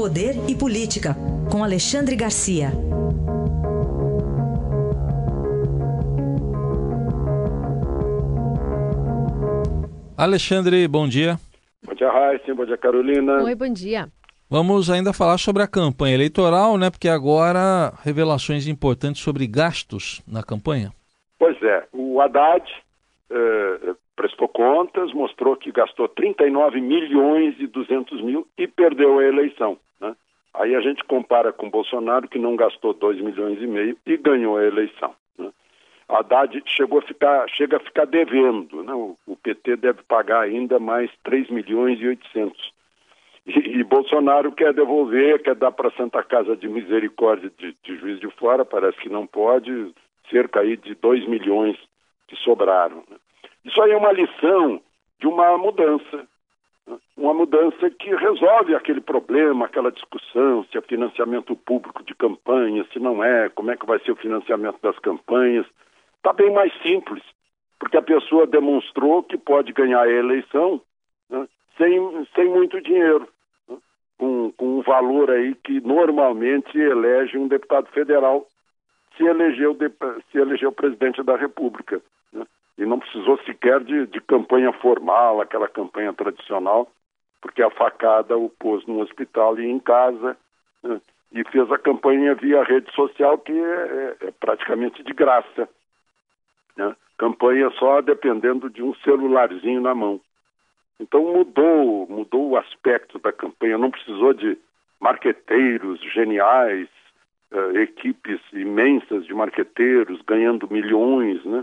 Poder e Política, com Alexandre Garcia. Alexandre, bom dia. Bom dia, Raíssa. Bom dia, Carolina. Oi, bom dia. Vamos ainda falar sobre a campanha eleitoral, né? Porque agora revelações importantes sobre gastos na campanha. Pois é, o Haddad eh, prestou contas, mostrou que gastou 39 milhões e 200 mil e perdeu a eleição. Aí a gente compara com Bolsonaro, que não gastou 2 milhões e meio e ganhou a eleição. Né? Haddad chegou a ficar, chega a ficar devendo. Né? O, o PT deve pagar ainda mais 3 milhões e 800 e, e, Bolsonaro quer devolver, quer dar para Santa Casa de Misericórdia de, de, Juiz de Fora, parece que não pode, cerca aí de 2 milhões que sobraram. Né? Isso aí é uma lição de uma mudança? Uma mudança que resolve aquele problema, aquela discussão, se é financiamento público de campanha, se não é, como é que vai ser o financiamento das campanhas. Está bem mais simples, porque a pessoa demonstrou que pode ganhar a eleição né? sem, sem muito dinheiro com, com um valor aí que normalmente elege um deputado federal se elegeu, se elegeu presidente da República. E não precisou sequer de, de campanha formal, aquela campanha tradicional, porque a facada o pôs no hospital e em casa, né? e fez a campanha via rede social, que é, é, é praticamente de graça. Né? Campanha só dependendo de um celularzinho na mão. Então mudou, mudou o aspecto da campanha, não precisou de marqueteiros geniais, uh, equipes imensas de marqueteiros ganhando milhões, né?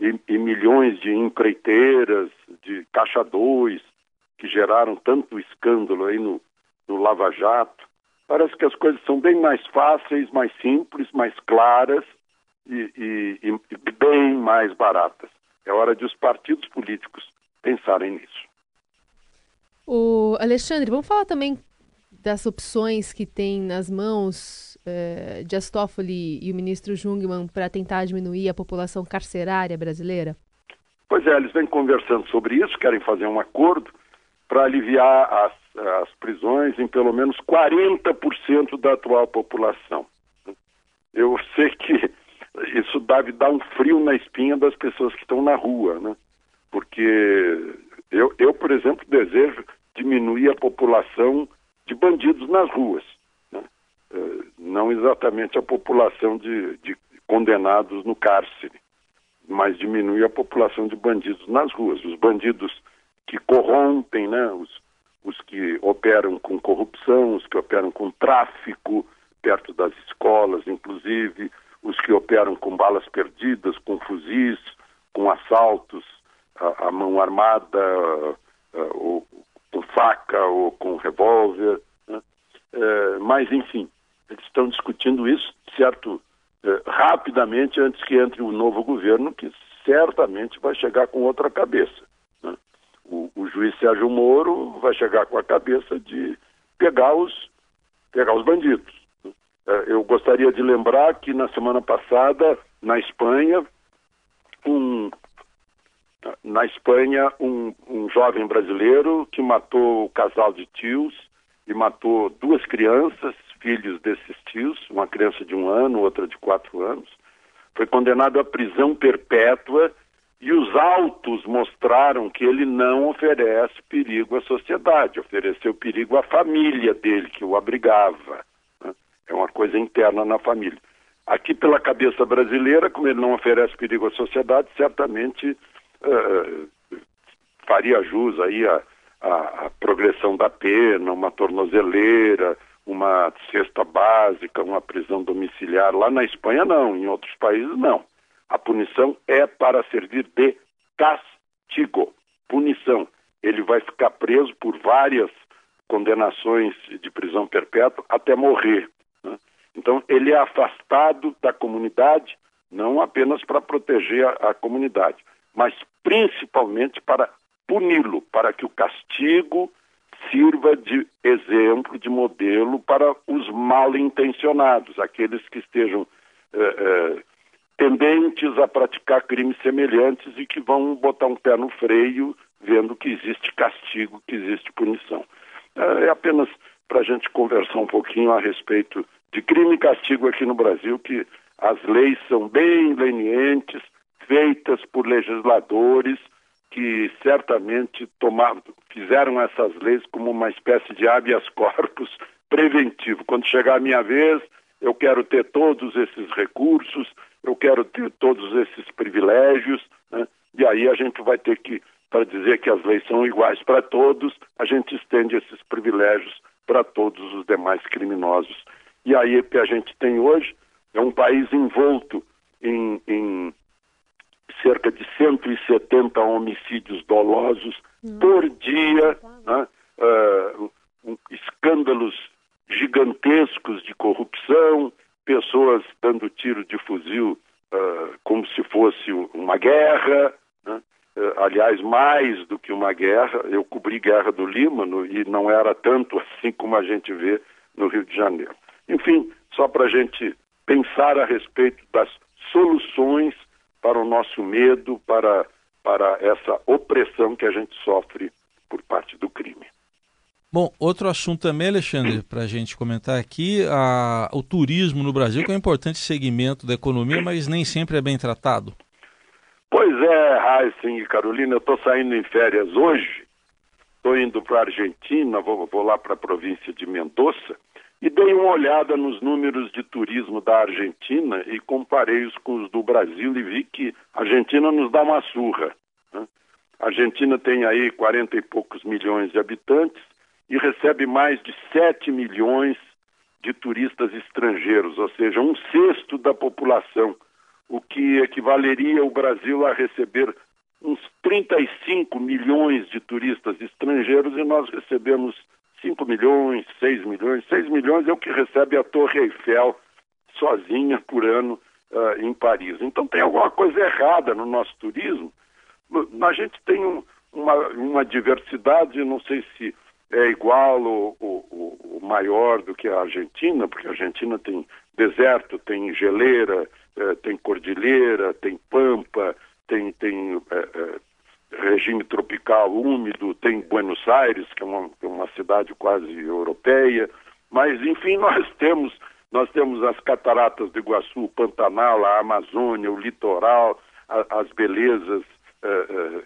E, e, milhões de empreiteiras, de caixa 2, que geraram tanto escândalo aí no, no Lava Jato. Parece que as coisas são bem mais fáceis, mais simples, mais claras e, e, e bem mais baratas. É hora de os partidos políticos pensarem nisso. O Alexandre, vamos falar também das opções que tem nas mãos eh, de Astófoli e o ministro Jungmann para tentar diminuir a população carcerária brasileira? Pois é, eles vêm conversando sobre isso, querem fazer um acordo para aliviar as, as prisões em pelo menos 40% da atual população. Eu sei que isso deve dar um frio na espinha das pessoas que estão na rua, né? Porque eu, eu por exemplo, desejo diminuir a população de bandidos nas ruas. Eh, não exatamente a população de, de, condenados no cárcere, mas diminuir a população de bandidos nas ruas. Os bandidos que corrompem, né? os, os que operam com corrupção, os que operam com tráfico perto das escolas, inclusive, os que operam com balas perdidas, com fuzis, com assaltos à, mão armada, ou com faca ou com revólver. Né? É, mas, enfim, estão discutindo isso, certo, é, rapidamente antes que entre o novo governo, que certamente vai chegar com outra cabeça. Né? O, o, juiz Sérgio Moro vai chegar com a cabeça de pegar os, pegar os bandidos. Né? É, eu gostaria de lembrar que na semana passada, na Espanha, um na Espanha, um, um jovem brasileiro que matou o casal de tios e matou duas crianças, filhos desses tios, uma criança de um ano, outra de quatro anos, foi condenado à prisão perpétua e os autos mostraram que ele não oferece perigo à sociedade, ofereceu perigo à família dele, que o abrigava. Né? É uma coisa interna na família. Aqui, pela cabeça brasileira, como ele não oferece perigo à sociedade, certamente uh, faria jus aí a, a, a, progressão da pena, uma tornozeleira, uma cesta básica, uma prisão domiciliar. Lá na Espanha, não, em outros países, não. A punição é para servir de castigo, punição. Ele vai ficar preso por várias condenações de prisão perpétua até morrer. Né? Então, ele é afastado da comunidade, não apenas para proteger a, a comunidade, mas principalmente para puni-lo, para que o castigo sirva de exemplo, de modelo para os mal intencionados, aqueles que estejam eh, eh, tendentes a praticar crimes semelhantes e que vão botar um pé no freio vendo que existe castigo, que existe punição. É, é apenas para gente conversar um pouquinho a respeito de crime e castigo aqui no Brasil, que as leis são bem lenientes, feitas por legisladores que certamente tomaram, fizeram essas leis como uma espécie de habeas corpus preventivo. Quando chegar a minha vez, eu quero ter todos esses recursos, eu quero ter todos esses privilégios, né? e aí a gente vai ter que, para dizer que as leis são iguais para todos, a gente estende esses privilégios para todos os demais criminosos. E aí o que a gente tem hoje é um país envolto em, em cerca de 170 homicídios dolosos hum. por dia, né? uh, um, escândalos gigantescos de corrupção, pessoas dando tiro de fuzil uh, como se fosse uma guerra, né? uh, aliás, mais do que uma guerra. Eu cobri guerra do Líbano e não era tanto assim como a gente vê no Rio de Janeiro. Enfim, só para a gente pensar a respeito das soluções para o nosso medo, para, para essa opressão que a gente sofre por parte do crime. Bom, outro assunto também, Alexandre, para a gente comentar aqui, a, o turismo no Brasil, que é um importante segmento da economia, mas nem sempre é bem tratado. Pois é, Heisen e Carolina, eu estou saindo em férias hoje, estou indo para a Argentina, vou, vou lá para a província de Mendoza, e dei uma olhada nos números de turismo da Argentina e comparei-os com os do Brasil e vi que a Argentina nos dá uma surra. Né? A Argentina tem aí 40 e poucos milhões de habitantes e recebe mais de 7 milhões de turistas estrangeiros, ou seja, um sexto da população, o que equivaleria o Brasil a receber uns 35 milhões de turistas estrangeiros e nós recebemos 5 milhões, 6 milhões. 6 milhões é o que recebe a Torre Eiffel sozinha por ano uh, em Paris. Então tem alguma coisa errada no nosso turismo. A gente tem um, uma, uma diversidade, não sei se é igual ou, ou, ou, maior do que a Argentina, porque a Argentina tem deserto, tem geleira, eh, tem cordilheira, tem pampa, tem, tem eh, eh, regime tropical úmido, tem Buenos Aires, que é uma, é uma cidade quase europeia, mas enfim, nós temos nós temos as cataratas do Iguaçu, o Pantanal, a Amazônia, o litoral, a, as belezas uh, uh,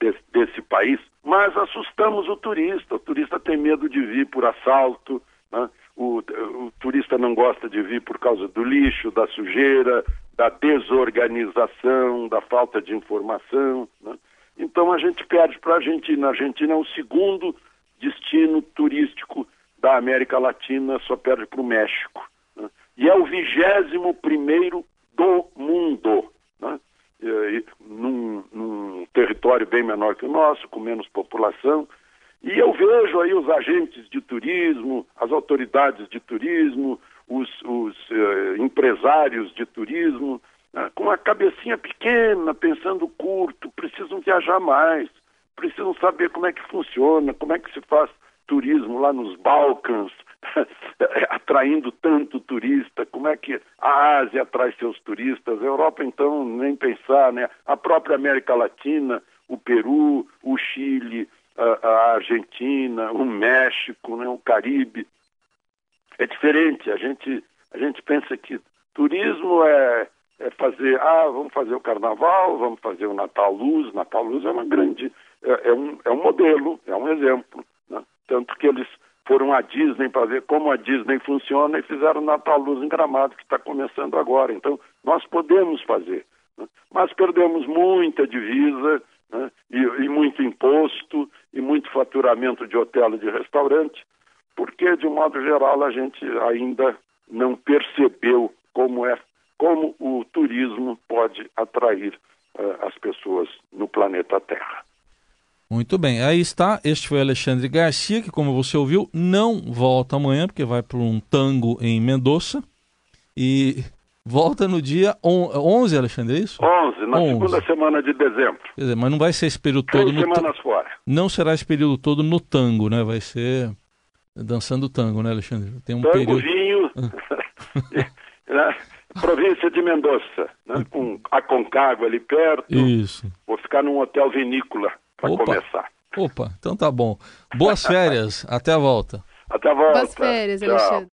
desse, desse, país, mas assustamos o turista. O turista tem medo de vir por assalto, né? O, o turista não gosta de vir por causa do lixo, da sujeira, da desorganização, da falta de informação. Né? Então a gente perde para a Argentina. A Argentina é o segundo destino turístico da América Latina, só perde para o México. Né? E é o vigésimo primeiro do mundo. Né? E, num, num território bem menor que o nosso, com menos população. E eu vejo aí os agentes de turismo, as autoridades de turismo, os, os uh, empresários de turismo, uh, com a cabecinha pequena, pensando curto, precisam viajar mais, precisam saber como é que funciona, como é que se faz turismo lá nos Balcãs, atraindo tanto turista, como é que a Ásia atrai seus turistas, a Europa então nem pensar, né? A própria América Latina, o Peru, o Chile, a, Argentina, o México, né? o Caribe, é diferente. A gente, a gente pensa que turismo é, é fazer, ah, vamos fazer o carnaval, vamos fazer o Natal Luz. Natal Luz é uma grande, é, é um, é um modelo, é um exemplo. Né? Tanto que eles foram à Disney para ver como a Disney funciona e fizeram o Natal Luz em Gramado, que está começando agora. Então, nós podemos fazer. Né? Mas perdemos muita divisa? E, e muito imposto e muito faturamento de hotel e de restaurante porque, de um modo geral, a gente ainda não percebeu como é como o turismo pode atrair uh, as pessoas no planeta Terra. Muito bem, aí está. Este foi Alexandre Garcia, que, como você ouviu, não volta amanhã, porque vai para um tango em Mendoza. E volta no dia 11, Alexandre, é isso? 11, na 11. segunda semana de dezembro. Quer dizer, mas não vai ser esse período Três todo no semanas fora. Não será esse período todo no tango, né? Vai ser dançando tango, né, Alexandre? Tem um tango, período... vinho, né? província de Mendoza, né? com a Concagua ali perto. Isso. Vou ficar num hotel vinícola para começar. Opa, então tá bom. Boas férias, até a volta. volta. Boas férias, Tchau. Alexandre.